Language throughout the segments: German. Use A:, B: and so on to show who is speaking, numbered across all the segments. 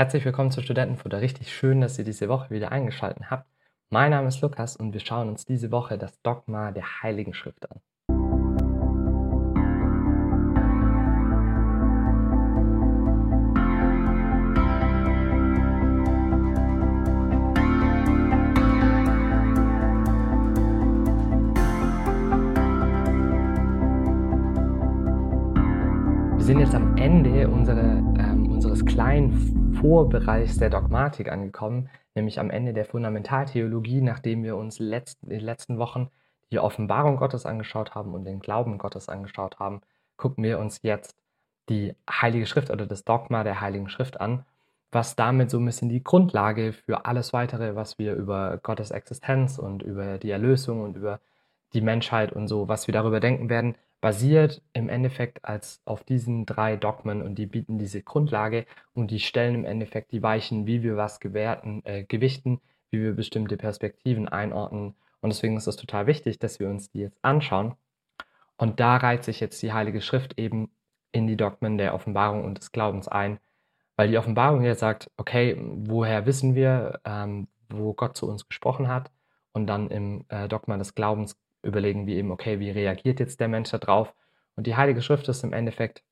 A: Herzlich willkommen zu Studentenfutter. Richtig schön, dass ihr diese Woche wieder eingeschaltet habt. Mein Name ist Lukas und wir schauen uns diese Woche das Dogma der Heiligen Schrift an. Wir sind jetzt am Ende unserer, ähm, unseres kleinen Vorbereichs der Dogmatik angekommen, nämlich am Ende der Fundamentaltheologie, nachdem wir uns in den letzten Wochen die Offenbarung Gottes angeschaut haben und den Glauben Gottes angeschaut haben, gucken wir uns jetzt die Heilige Schrift oder das Dogma der Heiligen Schrift an, was damit so ein bisschen die Grundlage für alles weitere, was wir über Gottes Existenz und über die Erlösung und über die Menschheit und so, was wir darüber denken werden, basiert im Endeffekt als auf diesen drei Dogmen und die bieten diese Grundlage und die stellen im Endeffekt die Weichen, wie wir was gewerten, äh, gewichten, wie wir bestimmte Perspektiven einordnen. Und deswegen ist es total wichtig, dass wir uns die jetzt anschauen. Und da reiht sich jetzt die Heilige Schrift eben in die Dogmen der Offenbarung und des Glaubens ein, weil die Offenbarung hier sagt, okay, woher wissen wir, ähm, wo Gott zu uns gesprochen hat? Und dann im äh, Dogma des Glaubens überlegen wir eben, okay, wie reagiert jetzt der Mensch darauf? Und die Heilige Schrift ist im Endeffekt,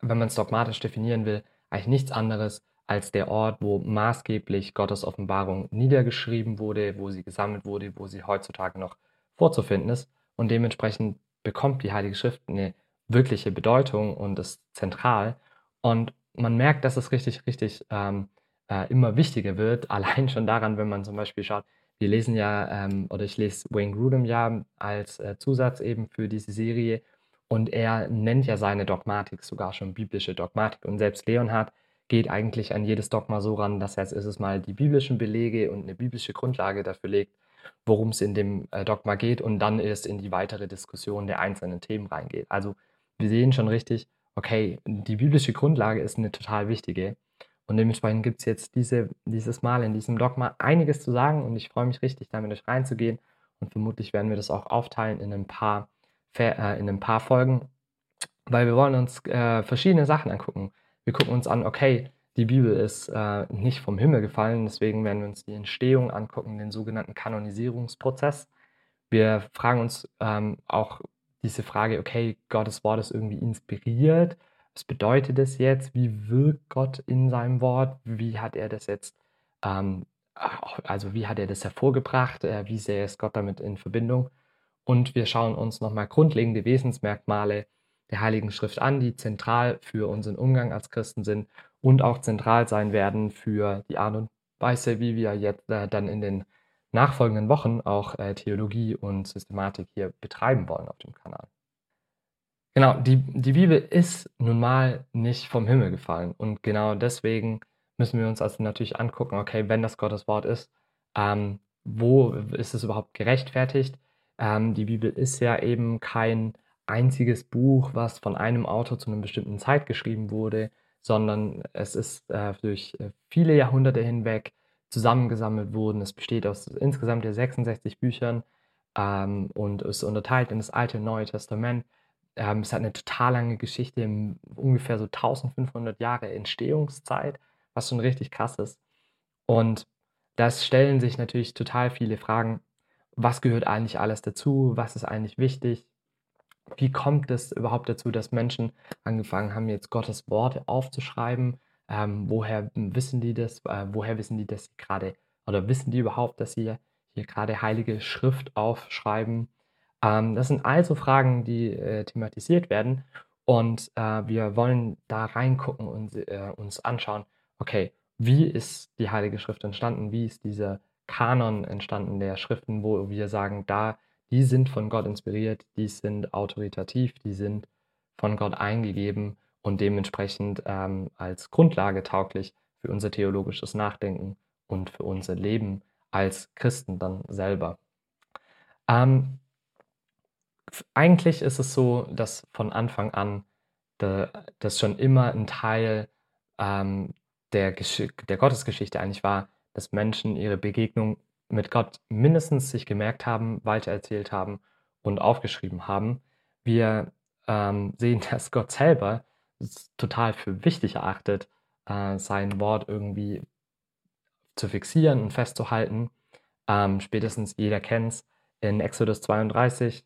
A: wenn man es dogmatisch definieren will, eigentlich nichts anderes als der Ort, wo maßgeblich Gottes Offenbarung niedergeschrieben wurde, wo sie gesammelt wurde, wo sie heutzutage noch vorzufinden ist. Und dementsprechend bekommt die Heilige Schrift eine wirkliche Bedeutung und ist zentral. Und man merkt, dass es richtig, richtig ähm, äh, immer wichtiger wird, allein schon daran, wenn man zum Beispiel schaut, wir lesen ja, ähm, oder ich lese Wayne Grudem ja als äh, Zusatz eben für diese Serie und er nennt ja seine Dogmatik sogar schon biblische Dogmatik. Und selbst Leonhard geht eigentlich an jedes Dogma so ran, dass er als erstes mal die biblischen Belege und eine biblische Grundlage dafür legt, worum es in dem äh, Dogma geht und dann erst in die weitere Diskussion der einzelnen Themen reingeht. Also wir sehen schon richtig, okay, die biblische Grundlage ist eine total wichtige. Und dementsprechend gibt es jetzt diese, dieses Mal in diesem Dogma einiges zu sagen und ich freue mich richtig, damit euch reinzugehen. Und vermutlich werden wir das auch aufteilen in ein paar, äh, in ein paar Folgen, weil wir wollen uns äh, verschiedene Sachen angucken. Wir gucken uns an, okay, die Bibel ist äh, nicht vom Himmel gefallen, deswegen werden wir uns die Entstehung angucken, den sogenannten Kanonisierungsprozess. Wir fragen uns ähm, auch diese Frage, okay, Gottes Wort ist irgendwie inspiriert was bedeutet das jetzt? Wie wirkt Gott in seinem Wort? Wie hat er das jetzt, ähm, also wie hat er das hervorgebracht? Äh, wie sehr ist Gott damit in Verbindung? Und wir schauen uns nochmal grundlegende Wesensmerkmale der Heiligen Schrift an, die zentral für unseren Umgang als Christen sind und auch zentral sein werden für die Art und Weise, wie wir jetzt äh, dann in den nachfolgenden Wochen auch äh, Theologie und Systematik hier betreiben wollen auf dem Kanal. Genau, die, die Bibel ist nun mal nicht vom Himmel gefallen. Und genau deswegen müssen wir uns also natürlich angucken, okay, wenn das Gottes Wort ist, ähm, wo ist es überhaupt gerechtfertigt? Ähm, die Bibel ist ja eben kein einziges Buch, was von einem Autor zu einer bestimmten Zeit geschrieben wurde, sondern es ist äh, durch äh, viele Jahrhunderte hinweg zusammengesammelt worden. Es besteht aus insgesamt 66 Büchern ähm, und ist unterteilt in das Alte und Neue Testament. Ähm, es hat eine total lange Geschichte, ungefähr so 1500 Jahre Entstehungszeit, was schon richtig krass ist. Und das stellen sich natürlich total viele Fragen. Was gehört eigentlich alles dazu? Was ist eigentlich wichtig? Wie kommt es überhaupt dazu, dass Menschen angefangen haben, jetzt Gottes Worte aufzuschreiben? Ähm, woher wissen die das? Äh, woher wissen die, sie gerade, oder wissen die überhaupt, dass sie hier gerade heilige Schrift aufschreiben? Ähm, das sind also Fragen, die äh, thematisiert werden. Und äh, wir wollen da reingucken und äh, uns anschauen, okay, wie ist die Heilige Schrift entstanden? Wie ist dieser Kanon entstanden der Schriften, wo wir sagen, da, die sind von Gott inspiriert, die sind autoritativ, die sind von Gott eingegeben und dementsprechend ähm, als Grundlage tauglich für unser theologisches Nachdenken und für unser Leben als Christen dann selber. Ähm, eigentlich ist es so, dass von Anfang an de, das schon immer ein Teil ähm, der, der Gottesgeschichte eigentlich war, dass Menschen ihre Begegnung mit Gott mindestens sich gemerkt haben, weitererzählt haben und aufgeschrieben haben. Wir ähm, sehen, dass Gott selber es total für wichtig erachtet, äh, sein Wort irgendwie zu fixieren und festzuhalten. Ähm, spätestens jeder kennt es. In Exodus 32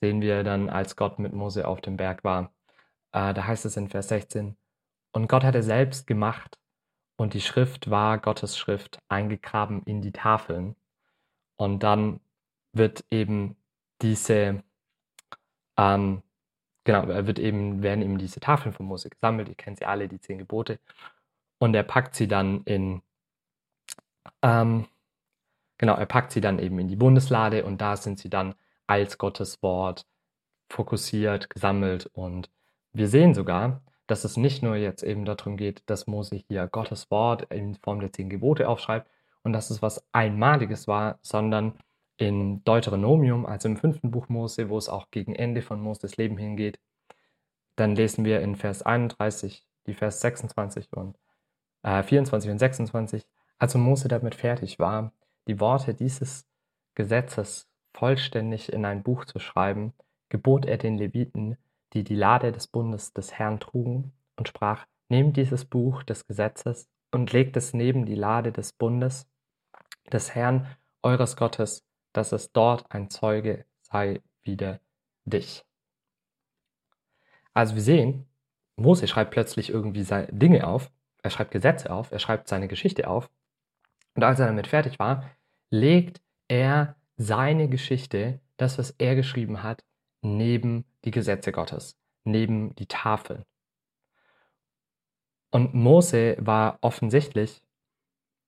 A: sehen wir dann, als Gott mit Mose auf dem Berg war. Äh, da heißt es in Vers 16, und Gott hatte selbst gemacht und die Schrift war Gottes Schrift eingegraben in die Tafeln. Und dann wird eben diese, ähm, genau, wird eben, werden eben diese Tafeln von Mose gesammelt. Ihr kennt sie alle, die zehn Gebote. Und er packt sie dann in, ähm, genau, er packt sie dann eben in die Bundeslade und da sind sie dann als Gottes Wort fokussiert, gesammelt. Und wir sehen sogar, dass es nicht nur jetzt eben darum geht, dass Mose hier Gottes Wort in Form der zehn Gebote aufschreibt und dass es was Einmaliges war, sondern in Deuteronomium, also im fünften Buch Mose, wo es auch gegen Ende von Moses Leben hingeht, dann lesen wir in Vers 31, die Vers 26 und äh, 24 und 26, als Mose damit fertig war, die Worte dieses Gesetzes vollständig in ein Buch zu schreiben, gebot er den Leviten, die die Lade des Bundes des Herrn trugen, und sprach, Nehmt dieses Buch des Gesetzes und legt es neben die Lade des Bundes des Herrn eures Gottes, dass es dort ein Zeuge sei wider dich. Also wir sehen, Mose schreibt plötzlich irgendwie Dinge auf, er schreibt Gesetze auf, er schreibt seine Geschichte auf. Und als er damit fertig war, legt er seine Geschichte, das, was er geschrieben hat, neben die Gesetze Gottes, neben die Tafeln. Und Mose war offensichtlich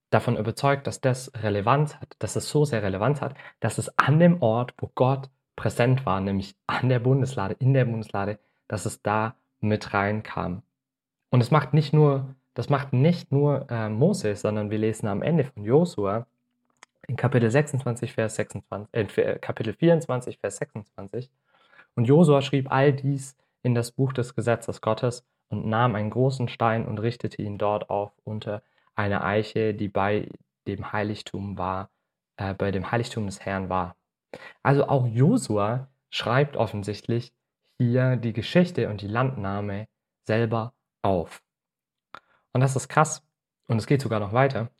A: davon überzeugt, dass das Relevanz hat, dass es so sehr Relevanz hat, dass es an dem Ort, wo Gott präsent war, nämlich an der Bundeslade, in der Bundeslade, dass es da mit reinkam. Und es macht nicht nur, das macht nicht nur äh, Mose, sondern wir lesen am Ende von Josua in Kapitel 26, Vers 26, äh, Kapitel 24, Vers 26, und Josua schrieb all dies in das Buch des Gesetzes Gottes und nahm einen großen Stein und richtete ihn dort auf unter eine Eiche, die bei dem Heiligtum war, äh, bei dem Heiligtum des Herrn war. Also auch Josua schreibt offensichtlich hier die Geschichte und die Landnahme selber auf. Und das ist krass. Und es geht sogar noch weiter.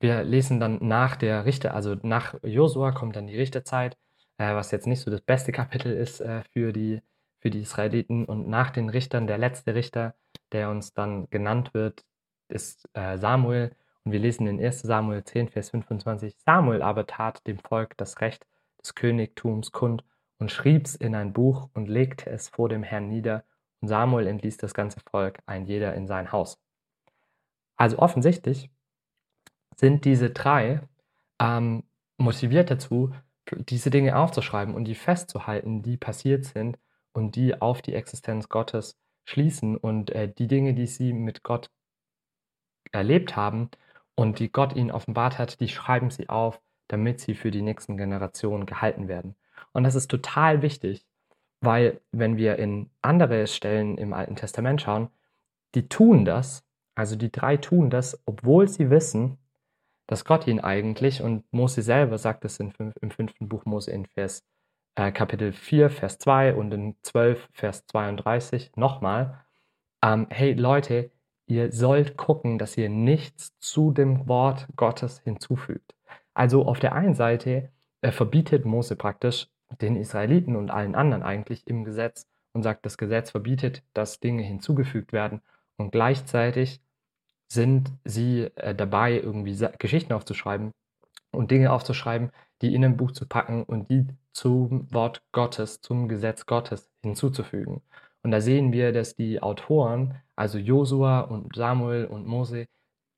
A: Wir lesen dann nach der Richter, also nach Josua kommt dann die Richterzeit äh, was jetzt nicht so das beste Kapitel ist äh, für, die, für die Israeliten. Und nach den Richtern, der letzte Richter, der uns dann genannt wird, ist äh, Samuel. Und wir lesen in 1 Samuel 10, Vers 25. Samuel aber tat dem Volk das Recht des Königtums kund und schrieb's in ein Buch und legte es vor dem Herrn nieder. Und Samuel entließ das ganze Volk, ein jeder in sein Haus. Also offensichtlich sind diese drei ähm, motiviert dazu, diese Dinge aufzuschreiben und die festzuhalten, die passiert sind und die auf die Existenz Gottes schließen und äh, die Dinge, die sie mit Gott erlebt haben und die Gott ihnen offenbart hat, die schreiben sie auf, damit sie für die nächsten Generationen gehalten werden. Und das ist total wichtig, weil wenn wir in andere Stellen im Alten Testament schauen, die tun das, also die drei tun das, obwohl sie wissen, dass Gott ihn eigentlich, und Mose selber sagt es in, im fünften Buch Mose in Vers, äh, Kapitel 4, Vers 2 und in 12, Vers 32 nochmal, ähm, hey Leute, ihr sollt gucken, dass ihr nichts zu dem Wort Gottes hinzufügt. Also auf der einen Seite äh, verbietet Mose praktisch den Israeliten und allen anderen eigentlich im Gesetz und sagt, das Gesetz verbietet, dass Dinge hinzugefügt werden und gleichzeitig sind sie äh, dabei, irgendwie Geschichten aufzuschreiben und Dinge aufzuschreiben, die in ein Buch zu packen und die zum Wort Gottes, zum Gesetz Gottes hinzuzufügen. Und da sehen wir, dass die Autoren, also Josua und Samuel und Mose,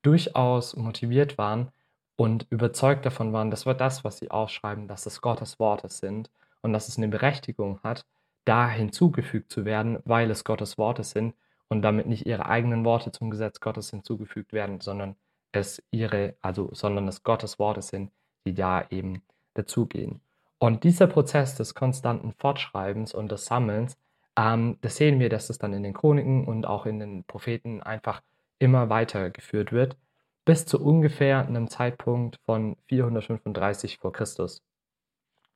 A: durchaus motiviert waren und überzeugt davon waren, dass wir das, was sie aufschreiben, dass es Gottes Worte sind und dass es eine Berechtigung hat, da hinzugefügt zu werden, weil es Gottes Worte sind und damit nicht ihre eigenen Worte zum Gesetz Gottes hinzugefügt werden, sondern es ihre, also, sondern es Gottes Worte sind, die da eben dazugehen. Und dieser Prozess des konstanten Fortschreibens und des Sammelns, ähm, das sehen wir, dass es dann in den Chroniken und auch in den Propheten einfach immer weitergeführt wird, bis zu ungefähr einem Zeitpunkt von 435 vor Christus.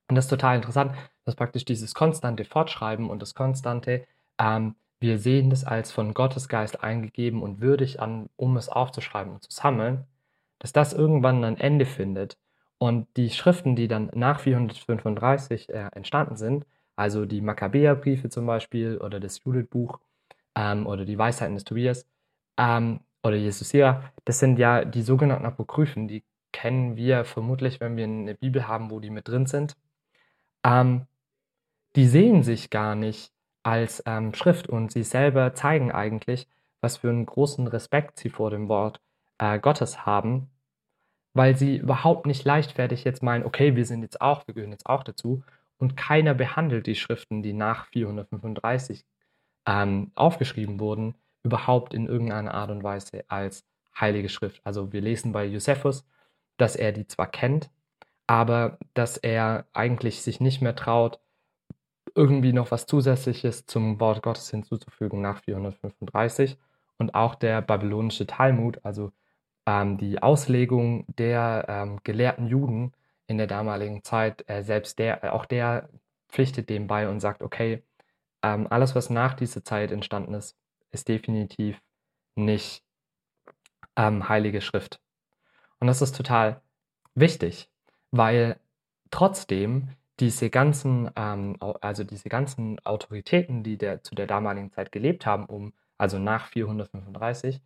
A: Und das ist total interessant, dass praktisch dieses konstante Fortschreiben und das konstante ähm, wir sehen das als von Gottes Geist eingegeben und würdig an, um es aufzuschreiben und zu sammeln, dass das irgendwann ein Ende findet und die Schriften, die dann nach 435 äh, entstanden sind, also die Makkabäerbriefe zum Beispiel oder das Judith-Buch ähm, oder die Weisheiten des Tobias ähm, oder Jesusia, das sind ja die sogenannten Apokryphen, die kennen wir vermutlich, wenn wir eine Bibel haben, wo die mit drin sind. Ähm, die sehen sich gar nicht als ähm, Schrift und sie selber zeigen eigentlich, was für einen großen Respekt sie vor dem Wort äh, Gottes haben, weil sie überhaupt nicht leichtfertig jetzt meinen, okay, wir sind jetzt auch, wir gehören jetzt auch dazu und keiner behandelt die Schriften, die nach 435 ähm, aufgeschrieben wurden, überhaupt in irgendeiner Art und Weise als heilige Schrift. Also wir lesen bei Josephus, dass er die zwar kennt, aber dass er eigentlich sich nicht mehr traut, irgendwie noch was Zusätzliches zum Wort Gottes hinzuzufügen nach 435. Und auch der babylonische Talmud, also ähm, die Auslegung der ähm, gelehrten Juden in der damaligen Zeit, äh, selbst der, äh, auch der pflichtet dem bei und sagt, okay, ähm, alles, was nach dieser Zeit entstanden ist, ist definitiv nicht ähm, heilige Schrift. Und das ist total wichtig, weil trotzdem diese ganzen, ähm, also diese ganzen Autoritäten, die der, zu der damaligen Zeit gelebt haben, um, also nach 435,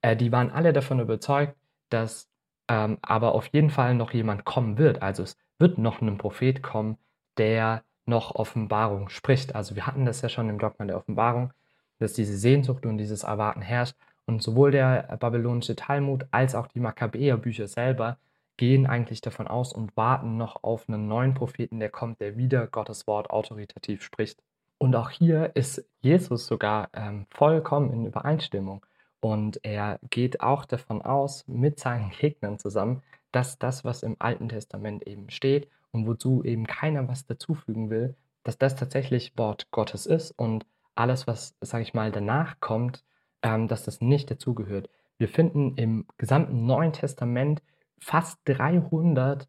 A: äh, die waren alle davon überzeugt, dass ähm, aber auf jeden Fall noch jemand kommen wird. Also es wird noch ein Prophet kommen, der noch Offenbarung spricht. Also wir hatten das ja schon im Dogma der Offenbarung, dass diese Sehnsucht und dieses Erwarten herrscht. Und sowohl der babylonische Talmud als auch die Makkabäer-Bücher selber gehen eigentlich davon aus und warten noch auf einen neuen Propheten, der kommt, der wieder Gottes Wort autoritativ spricht. Und auch hier ist Jesus sogar ähm, vollkommen in Übereinstimmung. Und er geht auch davon aus, mit seinen Gegnern zusammen, dass das, was im Alten Testament eben steht und wozu eben keiner was dazufügen will, dass das tatsächlich Wort Gottes ist und alles, was, sage ich mal, danach kommt, ähm, dass das nicht dazugehört. Wir finden im gesamten Neuen Testament fast 300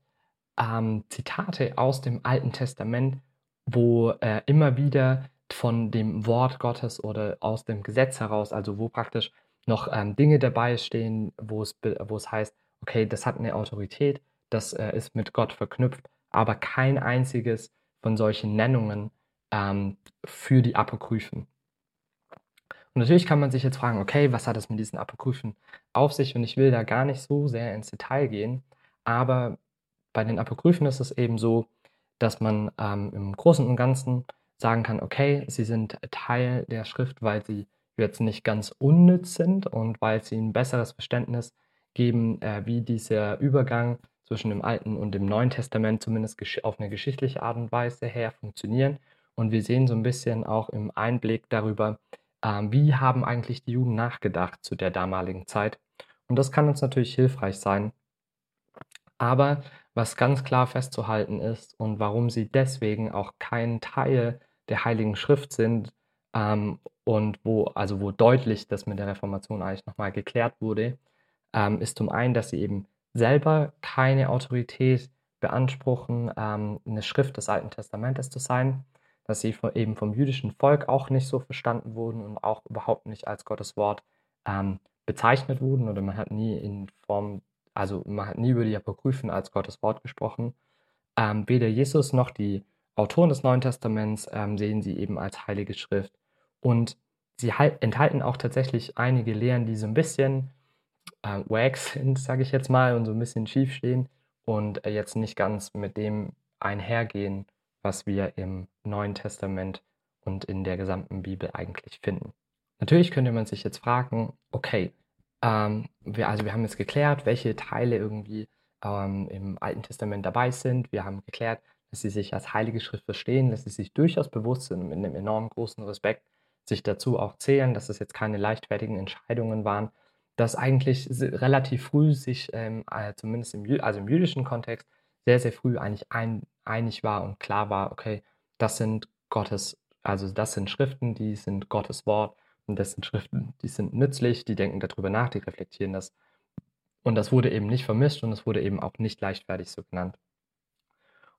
A: ähm, Zitate aus dem Alten Testament, wo äh, immer wieder von dem Wort Gottes oder aus dem Gesetz heraus, also wo praktisch noch ähm, Dinge dabei stehen, wo es, wo es heißt, okay, das hat eine Autorität, das äh, ist mit Gott verknüpft, aber kein einziges von solchen Nennungen ähm, für die Apokryphen. Und natürlich kann man sich jetzt fragen, okay, was hat es mit diesen Apokryphen auf sich? Und ich will da gar nicht so sehr ins Detail gehen, aber bei den Apokryphen ist es eben so, dass man ähm, im Großen und Ganzen sagen kann, okay, sie sind Teil der Schrift, weil sie jetzt nicht ganz unnütz sind und weil sie ein besseres Verständnis geben, äh, wie dieser Übergang zwischen dem Alten und dem Neuen Testament zumindest auf eine geschichtliche Art und Weise her funktionieren. Und wir sehen so ein bisschen auch im Einblick darüber, ähm, wie haben eigentlich die Juden nachgedacht zu der damaligen Zeit. Und das kann uns natürlich hilfreich sein. Aber was ganz klar festzuhalten ist und warum sie deswegen auch kein Teil der Heiligen Schrift sind ähm, und wo, also wo deutlich das mit der Reformation eigentlich nochmal geklärt wurde, ähm, ist zum einen, dass sie eben selber keine Autorität beanspruchen, ähm, eine Schrift des Alten Testamentes zu sein dass sie eben vom jüdischen Volk auch nicht so verstanden wurden und auch überhaupt nicht als Gottes Wort ähm, bezeichnet wurden oder man hat nie in Form, also man hat nie über die Apokryphen als Gottes Wort gesprochen. Ähm, weder Jesus noch die Autoren des Neuen Testaments ähm, sehen sie eben als heilige Schrift und sie halt, enthalten auch tatsächlich einige Lehren, die so ein bisschen äh, wack sind, sage ich jetzt mal, und so ein bisschen schief stehen und äh, jetzt nicht ganz mit dem einhergehen, was wir im Neuen Testament und in der gesamten Bibel eigentlich finden. Natürlich könnte man sich jetzt fragen, okay, ähm, wir, also wir haben jetzt geklärt, welche Teile irgendwie ähm, im Alten Testament dabei sind. Wir haben geklärt, dass sie sich als Heilige Schrift verstehen, dass sie sich durchaus bewusst sind, mit einem enorm großen Respekt sich dazu auch zählen, dass es jetzt keine leichtfertigen Entscheidungen waren, dass eigentlich relativ früh sich, ähm, äh, zumindest im, also im jüdischen Kontext, sehr, sehr früh eigentlich ein, einig war und klar war, okay, das sind Gottes, also das sind Schriften, die sind Gottes Wort und das sind Schriften, die sind nützlich, die denken darüber nach, die reflektieren das. Und das wurde eben nicht vermischt und es wurde eben auch nicht leichtfertig so genannt.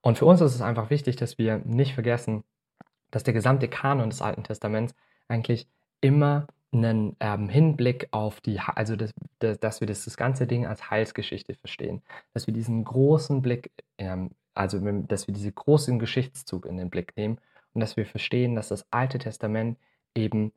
A: Und für uns ist es einfach wichtig, dass wir nicht vergessen, dass der gesamte Kanon des Alten Testaments eigentlich immer einen ähm, Hinblick auf die, also das, das, dass wir das, das ganze Ding als Heilsgeschichte verstehen, dass wir diesen großen Blick, ähm, also dass wir diesen großen Geschichtszug in den Blick nehmen und dass wir verstehen, dass das Alte Testament eben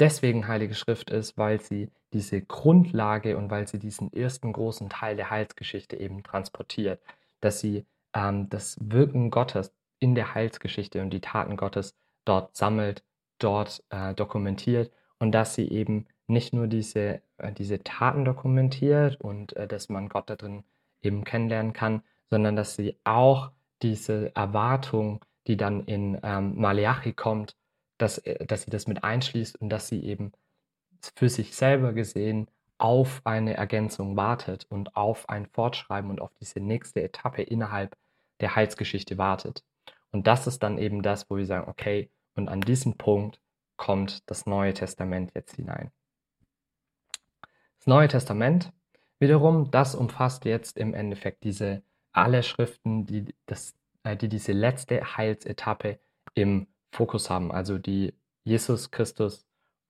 A: deswegen Heilige Schrift ist, weil sie diese Grundlage und weil sie diesen ersten großen Teil der Heilsgeschichte eben transportiert, dass sie ähm, das Wirken Gottes in der Heilsgeschichte und die Taten Gottes dort sammelt, dort äh, dokumentiert und dass sie eben nicht nur diese, äh, diese Taten dokumentiert und äh, dass man Gott da drin eben kennenlernen kann, sondern dass sie auch diese Erwartung, die dann in ähm, Malachi kommt, dass, äh, dass sie das mit einschließt und dass sie eben für sich selber gesehen auf eine Ergänzung wartet und auf ein Fortschreiben und auf diese nächste Etappe innerhalb der Heilsgeschichte wartet. Und das ist dann eben das, wo wir sagen, okay, und an diesem Punkt kommt das Neue Testament jetzt hinein. Das Neue Testament wiederum, das umfasst jetzt im Endeffekt diese alle Schriften, die, das, äh, die diese letzte Heilsetappe im Fokus haben, also die Jesus Christus,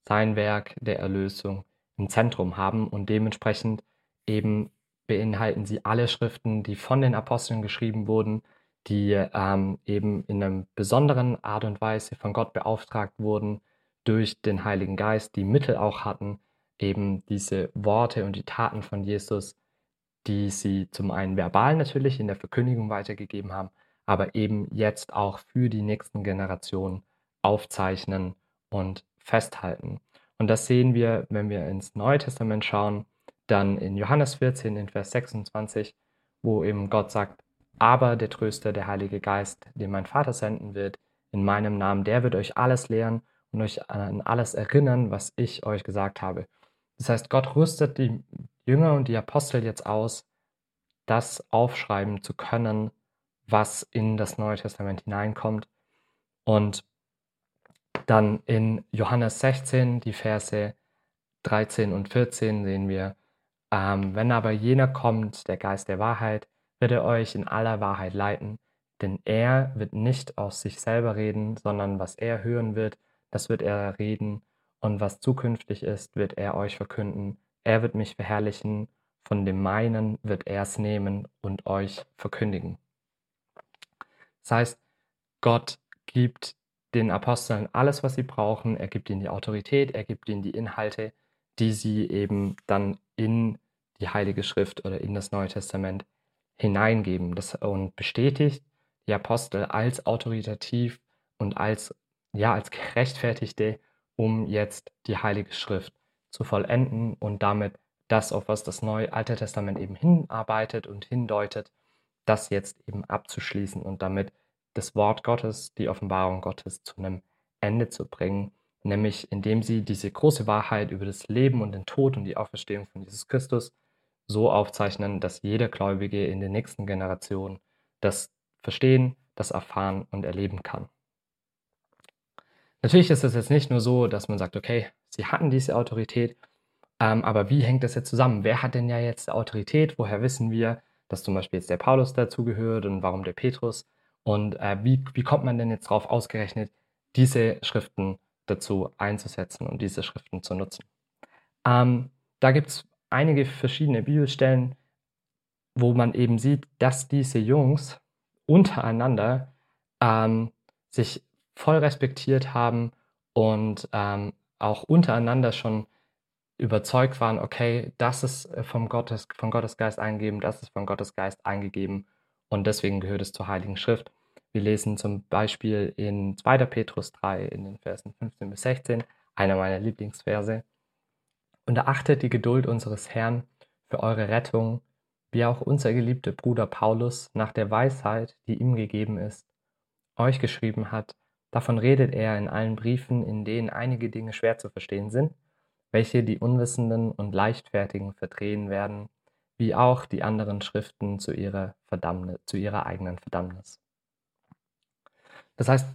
A: sein Werk der Erlösung im Zentrum haben und dementsprechend eben beinhalten sie alle Schriften, die von den Aposteln geschrieben wurden, die ähm, eben in einer besonderen Art und Weise von Gott beauftragt wurden durch den Heiligen Geist, die Mittel auch hatten, eben diese Worte und die Taten von Jesus, die sie zum einen verbal natürlich in der Verkündigung weitergegeben haben, aber eben jetzt auch für die nächsten Generationen aufzeichnen und festhalten. Und das sehen wir, wenn wir ins Neue Testament schauen, dann in Johannes 14, in Vers 26, wo eben Gott sagt, aber der Tröster, der Heilige Geist, den mein Vater senden wird, in meinem Namen, der wird euch alles lehren und euch an alles erinnern, was ich euch gesagt habe. Das heißt, Gott rüstet die Jünger und die Apostel jetzt aus, das aufschreiben zu können, was in das Neue Testament hineinkommt. Und dann in Johannes 16, die Verse 13 und 14 sehen wir, ähm, wenn aber jener kommt, der Geist der Wahrheit, wird er euch in aller Wahrheit leiten, denn er wird nicht aus sich selber reden, sondern was er hören wird, das wird er reden, und was zukünftig ist, wird er euch verkünden. Er wird mich verherrlichen, von dem meinen wird er es nehmen und euch verkündigen. Das heißt, Gott gibt den Aposteln alles, was sie brauchen. Er gibt ihnen die Autorität, er gibt ihnen die Inhalte, die sie eben dann in die Heilige Schrift oder in das Neue Testament hineingeben das, und bestätigt die Apostel als autoritativ und als, ja, als gerechtfertigte, um jetzt die Heilige Schrift zu vollenden und damit das, auf was das Neue Alte Testament eben hinarbeitet und hindeutet, das jetzt eben abzuschließen und damit das Wort Gottes, die Offenbarung Gottes zu einem Ende zu bringen, nämlich indem sie diese große Wahrheit über das Leben und den Tod und die Auferstehung von Jesus Christus so aufzeichnen, dass jeder Gläubige in den nächsten Generationen das verstehen, das erfahren und erleben kann. Natürlich ist es jetzt nicht nur so, dass man sagt, okay, sie hatten diese Autorität, ähm, aber wie hängt das jetzt zusammen? Wer hat denn ja jetzt Autorität? Woher wissen wir, dass zum Beispiel jetzt der Paulus dazugehört und warum der Petrus? Und äh, wie, wie kommt man denn jetzt darauf ausgerechnet, diese Schriften dazu einzusetzen und diese Schriften zu nutzen? Ähm, da gibt es einige verschiedene Bibelstellen, wo man eben sieht, dass diese Jungs untereinander ähm, sich voll respektiert haben und ähm, auch untereinander schon überzeugt waren, okay, das ist äh, vom, Gottes, vom Gottesgeist eingegeben, das ist vom Gottesgeist eingegeben und deswegen gehört es zur Heiligen Schrift. Wir lesen zum Beispiel in 2. Petrus 3 in den Versen 15 bis 16, einer meiner Lieblingsverse. Und erachtet die Geduld unseres Herrn für eure Rettung, wie auch unser geliebter Bruder Paulus nach der Weisheit, die ihm gegeben ist, euch geschrieben hat. Davon redet er in allen Briefen, in denen einige Dinge schwer zu verstehen sind, welche die Unwissenden und Leichtfertigen verdrehen werden, wie auch die anderen Schriften zu ihrer, Verdammnis, zu ihrer eigenen Verdammnis. Das heißt,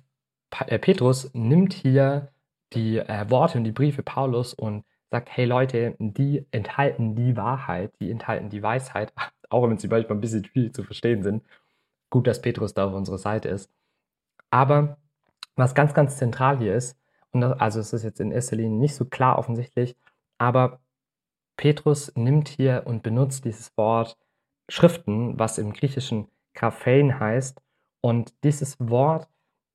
A: äh, Petrus nimmt hier die äh, Worte und die Briefe Paulus und sagt, hey Leute, die enthalten die Wahrheit, die enthalten die Weisheit, auch wenn sie manchmal ein bisschen viel zu verstehen sind. Gut, dass Petrus da auf unserer Seite ist. Aber was ganz, ganz zentral hier ist, Und das, also es ist jetzt in erster Linie nicht so klar offensichtlich, aber Petrus nimmt hier und benutzt dieses Wort Schriften, was im Griechischen Graphein heißt. Und dieses Wort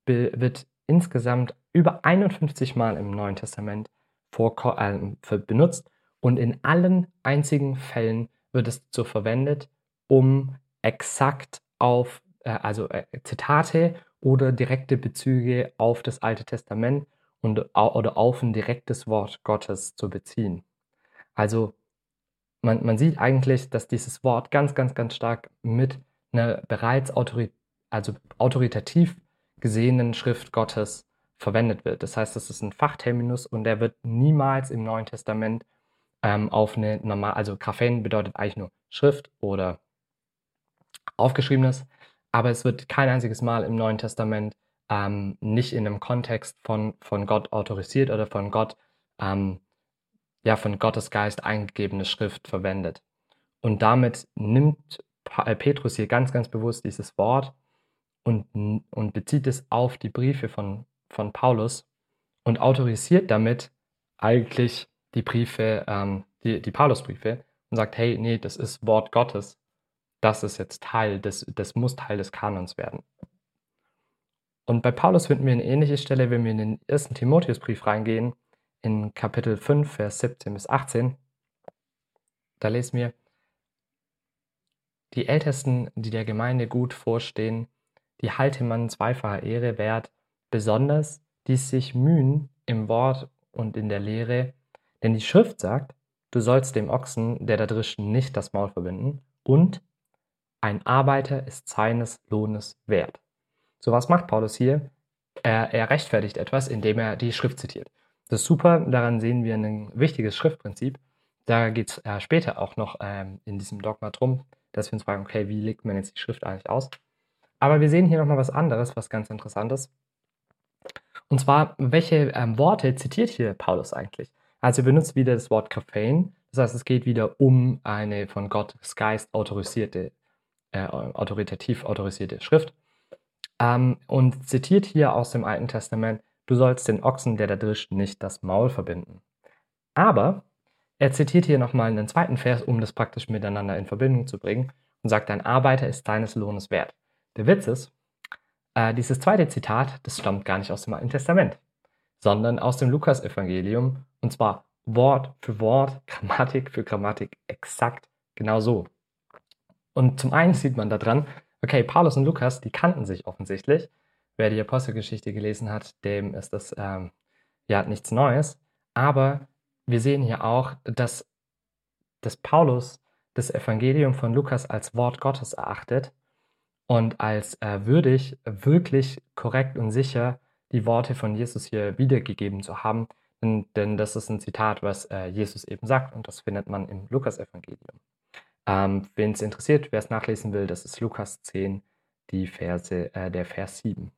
A: wird insgesamt über 51 Mal im Neuen Testament äh, benutzt und in allen einzigen Fällen wird es so verwendet, um exakt auf, äh, also äh, Zitate oder direkte Bezüge auf das Alte Testament und, oder auf ein direktes Wort Gottes zu beziehen. Also man, man sieht eigentlich, dass dieses Wort ganz, ganz, ganz stark mit einer bereits autori also autoritativ gesehenen Schrift Gottes verwendet wird. Das heißt, das ist ein Fachterminus und der wird niemals im Neuen Testament ähm, auf eine normal, also Graphen bedeutet eigentlich nur Schrift oder aufgeschriebenes, aber es wird kein einziges Mal im Neuen Testament ähm, nicht in einem Kontext von, von Gott autorisiert oder von Gott, ähm, ja, von Gottes Geist eingegebene Schrift verwendet. Und damit nimmt äh, Petrus hier ganz, ganz bewusst dieses Wort und, und bezieht es auf die Briefe von, von Paulus und autorisiert damit eigentlich die Briefe, ähm, die, die Paulusbriefe und sagt, hey, nee, das ist Wort Gottes. Das ist jetzt Teil, des, das muss Teil des Kanons werden. Und bei Paulus finden wir eine ähnliche Stelle, wenn wir in den ersten Timotheusbrief reingehen, in Kapitel 5, Vers 17 bis 18. Da lesen wir, die Ältesten, die der Gemeinde gut vorstehen, die halte man zweifacher Ehre wert, besonders die sich mühen im Wort und in der Lehre, denn die Schrift sagt, du sollst dem Ochsen, der da drischen, nicht das Maul verbinden und ein Arbeiter ist seines Lohnes wert. So was macht Paulus hier? Er, er rechtfertigt etwas, indem er die Schrift zitiert. Das ist super, daran sehen wir ein wichtiges Schriftprinzip. Da geht es äh, später auch noch ähm, in diesem Dogma drum, dass wir uns fragen, okay, wie legt man jetzt die Schrift eigentlich aus? Aber wir sehen hier nochmal was anderes, was ganz interessant ist. Und zwar, welche ähm, Worte zitiert hier Paulus eigentlich? Also er benutzt wieder das Wort Kaffein. Das heißt, es geht wieder um eine von Gottes Geist autorisierte, äh, autoritativ autorisierte Schrift. Ähm, und zitiert hier aus dem Alten Testament, du sollst den Ochsen, der da drischt, nicht das Maul verbinden. Aber er zitiert hier nochmal einen zweiten Vers, um das praktisch miteinander in Verbindung zu bringen und sagt, dein Arbeiter ist deines Lohnes wert. Der Witz ist, äh, dieses zweite Zitat, das stammt gar nicht aus dem Alten Testament sondern aus dem Lukas-Evangelium und zwar Wort für Wort, Grammatik für Grammatik exakt genau so. Und zum einen sieht man da dran, okay, Paulus und Lukas, die kannten sich offensichtlich. Wer die Apostelgeschichte gelesen hat, dem ist das ähm, ja nichts Neues. Aber wir sehen hier auch, dass, dass Paulus das Evangelium von Lukas als Wort Gottes erachtet und als äh, würdig, wirklich korrekt und sicher die Worte von Jesus hier wiedergegeben zu haben, denn, denn das ist ein Zitat, was äh, Jesus eben sagt und das findet man im Lukas-Evangelium. Ähm, Wen es interessiert, wer es nachlesen will, das ist Lukas 10, die Verse, äh, der Vers 7.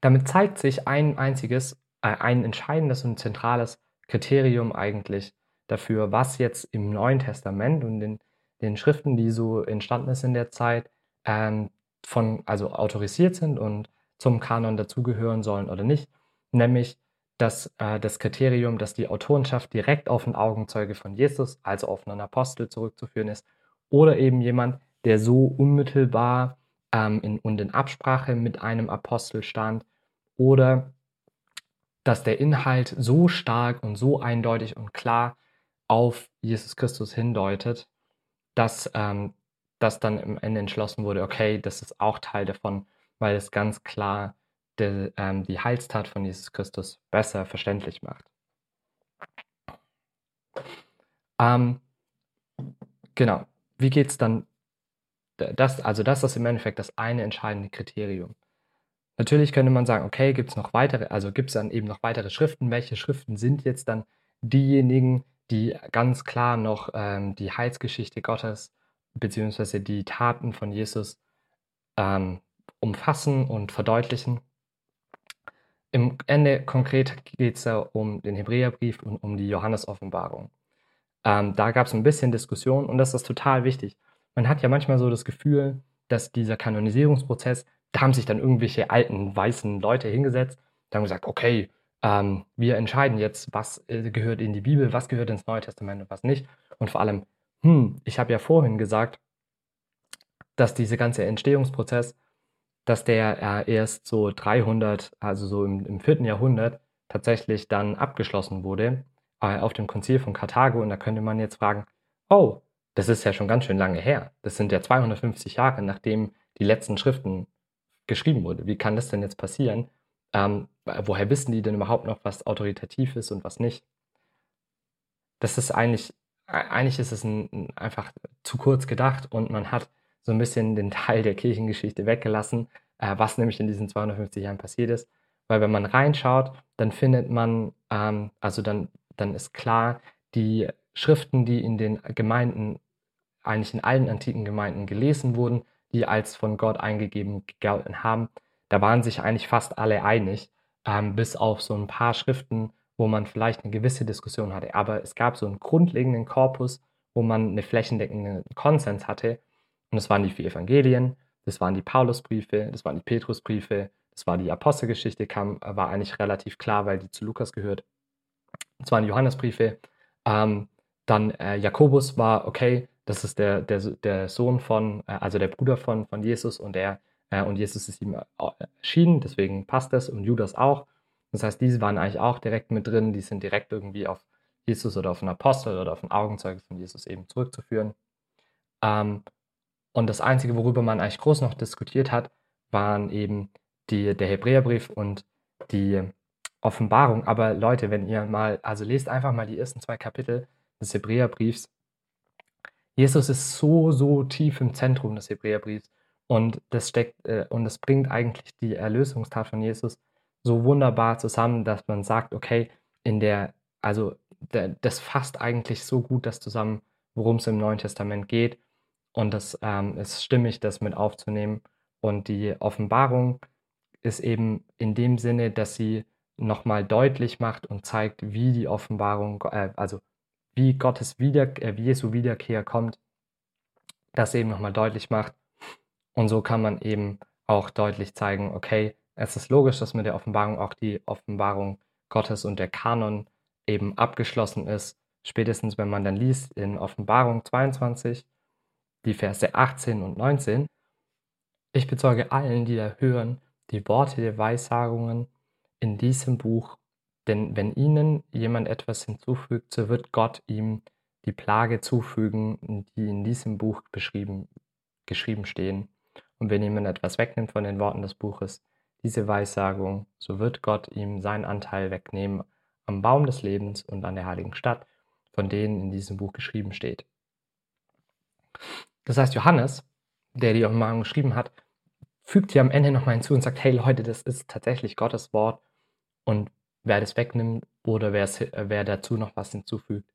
A: Damit zeigt sich ein einziges, äh, ein entscheidendes und zentrales Kriterium eigentlich dafür, was jetzt im Neuen Testament und in den Schriften, die so entstanden ist in der Zeit, ähm, von, also autorisiert sind und zum Kanon dazugehören sollen oder nicht, nämlich dass äh, das Kriterium, dass die Autorenschaft direkt auf einen Augenzeuge von Jesus, also auf einen Apostel zurückzuführen ist, oder eben jemand, der so unmittelbar ähm, in, und in Absprache mit einem Apostel stand, oder dass der Inhalt so stark und so eindeutig und klar auf Jesus Christus hindeutet, dass, ähm, dass dann am Ende entschlossen wurde, okay, das ist auch Teil davon, weil es ganz klar de, ähm, die Heilstat von Jesus Christus besser verständlich macht. Ähm, genau, wie geht es dann? Das, also das ist im Endeffekt das eine entscheidende Kriterium. Natürlich könnte man sagen, okay, gibt es noch weitere, also gibt es dann eben noch weitere Schriften. Welche Schriften sind jetzt dann diejenigen, die ganz klar noch ähm, die Heilsgeschichte Gottes beziehungsweise die Taten von Jesus ähm, umfassen und verdeutlichen. Im Ende konkret geht es ja um den Hebräerbrief und um die Johannesoffenbarung. Ähm, da gab es ein bisschen Diskussion und das ist total wichtig. Man hat ja manchmal so das Gefühl, dass dieser Kanonisierungsprozess, da haben sich dann irgendwelche alten weißen Leute hingesetzt, dann gesagt, okay, ähm, wir entscheiden jetzt, was äh, gehört in die Bibel, was gehört ins Neue Testament und was nicht. Und vor allem, hm, ich habe ja vorhin gesagt, dass dieser ganze Entstehungsprozess, dass der äh, erst so 300, also so im, im 4. Jahrhundert, tatsächlich dann abgeschlossen wurde äh, auf dem Konzil von Karthago. Und da könnte man jetzt fragen, oh, das ist ja schon ganz schön lange her. Das sind ja 250 Jahre, nachdem die letzten Schriften geschrieben wurden. Wie kann das denn jetzt passieren? Ähm, woher wissen die denn überhaupt noch, was autoritativ ist und was nicht? Das ist eigentlich, eigentlich ist es ein, einfach zu kurz gedacht und man hat so ein bisschen den Teil der Kirchengeschichte weggelassen, äh, was nämlich in diesen 250 Jahren passiert ist. Weil wenn man reinschaut, dann findet man, ähm, also dann, dann ist klar, die Schriften, die in den Gemeinden, eigentlich in allen antiken Gemeinden gelesen wurden, die als von Gott eingegeben gelten haben, da waren sich eigentlich fast alle einig, ähm, bis auf so ein paar Schriften, wo man vielleicht eine gewisse Diskussion hatte. Aber es gab so einen grundlegenden Korpus, wo man eine flächendeckende Konsens hatte. Und das waren die vier Evangelien, das waren die Paulusbriefe, das waren die Petrusbriefe, das war die Apostelgeschichte, kam, war eigentlich relativ klar, weil die zu Lukas gehört. Das waren die Johannesbriefe. Ähm, dann äh, Jakobus war, okay, das ist der, der, der Sohn von, äh, also der Bruder von, von Jesus und er äh, und Jesus ist ihm äh, erschienen, deswegen passt das und Judas auch. Das heißt, diese waren eigentlich auch direkt mit drin, die sind direkt irgendwie auf Jesus oder auf einen Apostel oder auf ein Augenzeug von Jesus eben zurückzuführen. Ähm, und das Einzige, worüber man eigentlich groß noch diskutiert hat, waren eben die, der Hebräerbrief und die Offenbarung. Aber Leute, wenn ihr mal, also lest einfach mal die ersten zwei Kapitel des Hebräerbriefs. Jesus ist so, so tief im Zentrum des Hebräerbriefs. Und das steckt, äh, und das bringt eigentlich die Erlösungstat von Jesus so wunderbar zusammen, dass man sagt, okay, in der, also der, das fasst eigentlich so gut das zusammen, worum es im Neuen Testament geht. Und das ähm, ist stimmig, das mit aufzunehmen. Und die Offenbarung ist eben in dem Sinne, dass sie nochmal deutlich macht und zeigt, wie die Offenbarung, äh, also wie Gottes Wieder, äh, Jesu Wiederkehr kommt, das eben nochmal deutlich macht. Und so kann man eben auch deutlich zeigen, okay, es ist logisch, dass mit der Offenbarung auch die Offenbarung Gottes und der Kanon eben abgeschlossen ist. Spätestens, wenn man dann liest in Offenbarung 22, die Verse 18 und 19. Ich bezeuge allen, die da hören, die Worte der Weissagungen in diesem Buch, denn wenn ihnen jemand etwas hinzufügt, so wird Gott ihm die Plage zufügen, die in diesem Buch beschrieben, geschrieben stehen. Und wenn jemand etwas wegnimmt von den Worten des Buches, diese Weissagung, so wird Gott ihm seinen Anteil wegnehmen am Baum des Lebens und an der heiligen Stadt, von denen in diesem Buch geschrieben steht. Das heißt, Johannes, der die Offenbarung geschrieben hat, fügt hier am Ende nochmal hinzu und sagt, hey Leute, das ist tatsächlich Gottes Wort und wer das wegnimmt oder wer dazu noch was hinzufügt,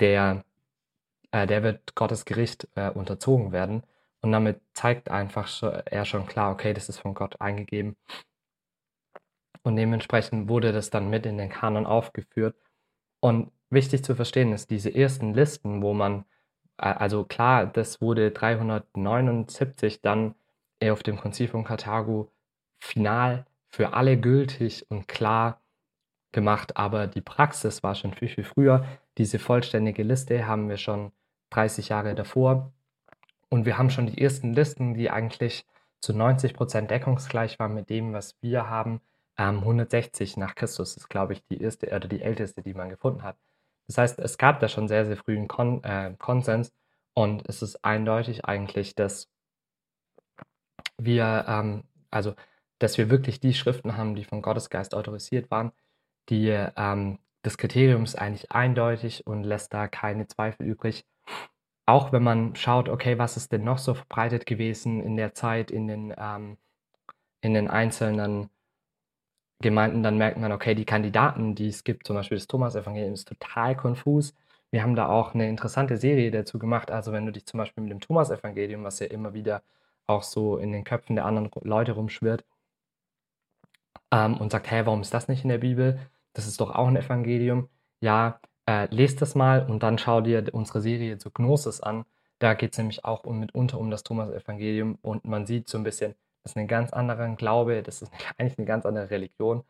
A: der, äh, der wird Gottes Gericht äh, unterzogen werden. Und damit zeigt einfach er schon klar, okay, das ist von Gott eingegeben. Und dementsprechend wurde das dann mit in den Kanon aufgeführt. Und wichtig zu verstehen ist, diese ersten Listen, wo man, äh, also klar, das wurde 379 dann auf dem Konzil von Karthago final für alle gültig und klar gemacht, aber die Praxis war schon viel, viel früher. Diese vollständige Liste haben wir schon 30 Jahre davor und wir haben schon die ersten Listen, die eigentlich zu 90 Prozent deckungsgleich waren mit dem, was wir haben. Ähm, 160 nach Christus ist, glaube ich, die erste oder die älteste, die man gefunden hat. Das heißt, es gab da schon sehr, sehr früh einen Kon äh, Konsens und es ist eindeutig eigentlich, dass wir, ähm, also, dass wir wirklich die Schriften haben, die vom Gottesgeist autorisiert waren. Die, ähm, das Kriterium ist eigentlich eindeutig und lässt da keine Zweifel übrig auch wenn man schaut, okay, was ist denn noch so verbreitet gewesen in der Zeit in den, ähm, in den einzelnen Gemeinden, dann merkt man, okay, die Kandidaten, die es gibt, zum Beispiel das Thomas-Evangelium, ist total konfus. Wir haben da auch eine interessante Serie dazu gemacht. Also wenn du dich zum Beispiel mit dem Thomas-Evangelium, was ja immer wieder auch so in den Köpfen der anderen Leute rumschwirrt, ähm, und sagt, hey, warum ist das nicht in der Bibel? Das ist doch auch ein Evangelium. Ja, äh, lest das mal und dann schau dir unsere Serie zu Gnosis an. Da geht es nämlich auch um, mitunter um das Thomas-Evangelium und man sieht so ein bisschen, das ist ein ganz anderer Glaube, das ist eigentlich eine ganz andere Religion.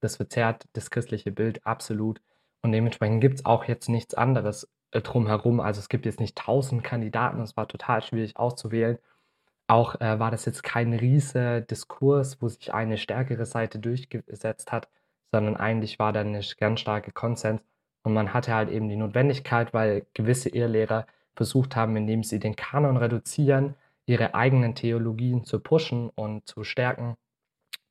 A: das verzerrt das christliche Bild absolut. Und dementsprechend gibt es auch jetzt nichts anderes äh, drumherum. Also es gibt jetzt nicht tausend Kandidaten, es war total schwierig auszuwählen. Auch äh, war das jetzt kein riesiger Diskurs, wo sich eine stärkere Seite durchgesetzt hat, sondern eigentlich war da eine ganz starke Konsens. Und man hatte halt eben die Notwendigkeit, weil gewisse Irrlehrer versucht haben, indem sie den Kanon reduzieren, ihre eigenen Theologien zu pushen und zu stärken.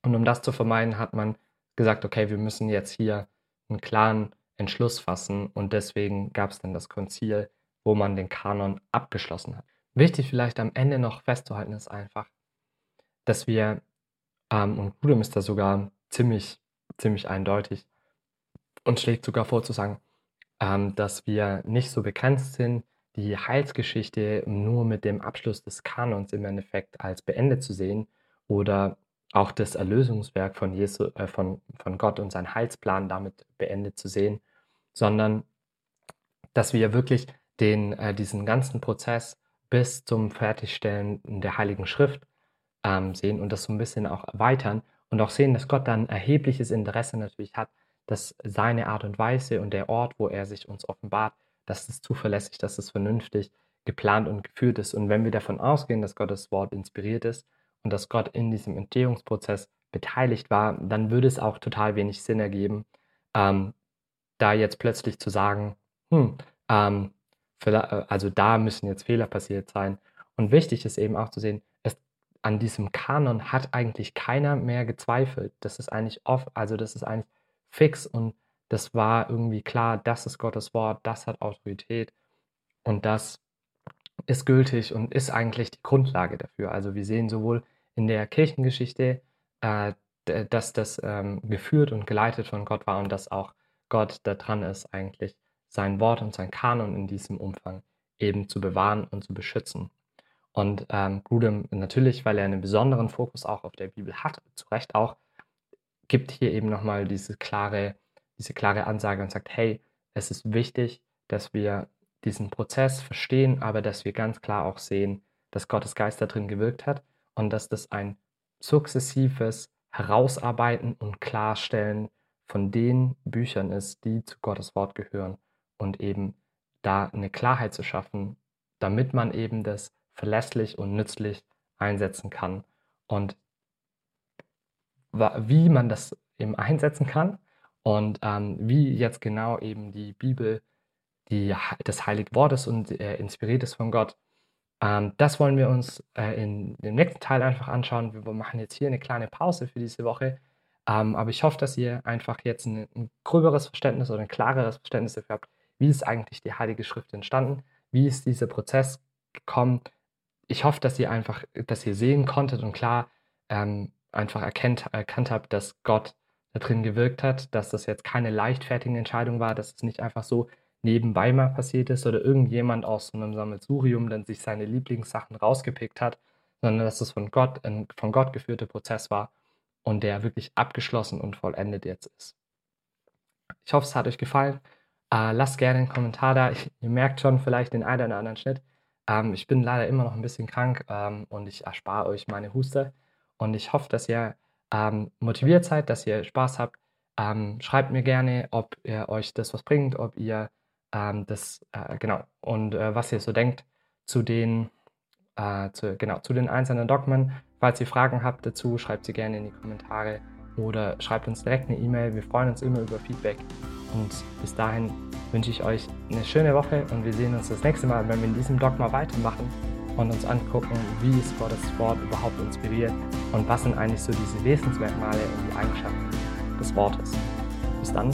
A: Und um das zu vermeiden, hat man gesagt, okay, wir müssen jetzt hier einen klaren Entschluss fassen und deswegen gab es dann das Konzil, wo man den Kanon abgeschlossen hat. Wichtig vielleicht am Ende noch festzuhalten ist einfach, dass wir, ähm, und Grudem ist da sogar ziemlich, ziemlich eindeutig und schlägt sogar vor zu sagen, ähm, dass wir nicht so bekannt sind, die Heilsgeschichte nur mit dem Abschluss des Kanons im Endeffekt als beendet zu sehen oder auch das Erlösungswerk von, Jesu, äh, von, von Gott und sein Heilsplan damit beendet zu sehen, sondern dass wir wirklich den, äh, diesen ganzen Prozess bis zum Fertigstellen der Heiligen Schrift ähm, sehen und das so ein bisschen auch erweitern und auch sehen, dass Gott dann erhebliches Interesse natürlich hat, dass seine Art und Weise und der Ort, wo er sich uns offenbart, dass es zuverlässig, dass es vernünftig geplant und geführt ist. Und wenn wir davon ausgehen, dass Gottes Wort inspiriert ist und dass Gott in diesem Entstehungsprozess beteiligt war, dann würde es auch total wenig Sinn ergeben, ähm, da jetzt plötzlich zu sagen, hm, ähm, äh, also da müssen jetzt Fehler passiert sein. Und wichtig ist eben auch zu sehen, es, an diesem Kanon hat eigentlich keiner mehr gezweifelt. Das ist eigentlich oft, also das ist eigentlich fix und das war irgendwie klar, das ist Gottes Wort, das hat Autorität und das ist gültig und ist eigentlich die Grundlage dafür. Also wir sehen sowohl in der Kirchengeschichte, äh, dass das ähm, geführt und geleitet von Gott war und dass auch Gott da dran ist, eigentlich sein Wort und sein Kanon in diesem Umfang eben zu bewahren und zu beschützen. Und ähm, Grudem natürlich, weil er einen besonderen Fokus auch auf der Bibel hat, zu Recht auch, gibt hier eben nochmal diese klare diese klare Ansage und sagt, hey, es ist wichtig, dass wir diesen Prozess verstehen, aber dass wir ganz klar auch sehen, dass Gottes Geist da drin gewirkt hat und dass das ein sukzessives Herausarbeiten und Klarstellen von den Büchern ist, die zu Gottes Wort gehören und eben da eine Klarheit zu schaffen, damit man eben das verlässlich und nützlich einsetzen kann. Und wie man das eben einsetzen kann, und ähm, wie jetzt genau eben die Bibel die, das Heilige Wort ist und äh, inspiriert ist von Gott, ähm, das wollen wir uns äh, in dem nächsten Teil einfach anschauen. Wir machen jetzt hier eine kleine Pause für diese Woche. Ähm, aber ich hoffe, dass ihr einfach jetzt ein, ein, gröberes Verständnis oder ein klareres Verständnis dafür habt, wie ist eigentlich die Heilige Schrift entstanden, wie ist dieser Prozess gekommen. Ich hoffe, dass ihr einfach, dass ihr sehen konntet und klar ähm, einfach erkennt, erkannt habt, dass Gott drin gewirkt hat, dass das jetzt keine leichtfertige Entscheidung war, dass es nicht einfach so nebenbei mal passiert ist oder irgendjemand aus so einem Sammelsurium dann sich seine Lieblingssachen rausgepickt hat, sondern dass es von Gott ein von Gott geführter Prozess war und der wirklich abgeschlossen und vollendet jetzt ist. Ich hoffe, es hat euch gefallen. Äh, lasst gerne einen Kommentar da. Ich, ihr merkt schon vielleicht den einen oder anderen Schnitt. Ähm, ich bin leider immer noch ein bisschen krank ähm, und ich erspare euch meine Huste. Und ich hoffe, dass ihr ähm, motiviert seid, dass ihr Spaß habt. Ähm, schreibt mir gerne, ob ihr euch das was bringt, ob ihr ähm, das, äh, genau, und äh, was ihr so denkt zu den, äh, zu, genau, zu den einzelnen Dogmen. Falls ihr Fragen habt dazu, schreibt sie gerne in die Kommentare oder schreibt uns direkt eine E-Mail. Wir freuen uns immer über Feedback. Und bis dahin wünsche ich euch eine schöne Woche und wir sehen uns das nächste Mal, wenn wir in diesem Dogma weitermachen und uns angucken, wie ist Gottes Wort überhaupt inspiriert und was sind eigentlich so diese Wesensmerkmale und die Eigenschaften des Wortes. Bis dann.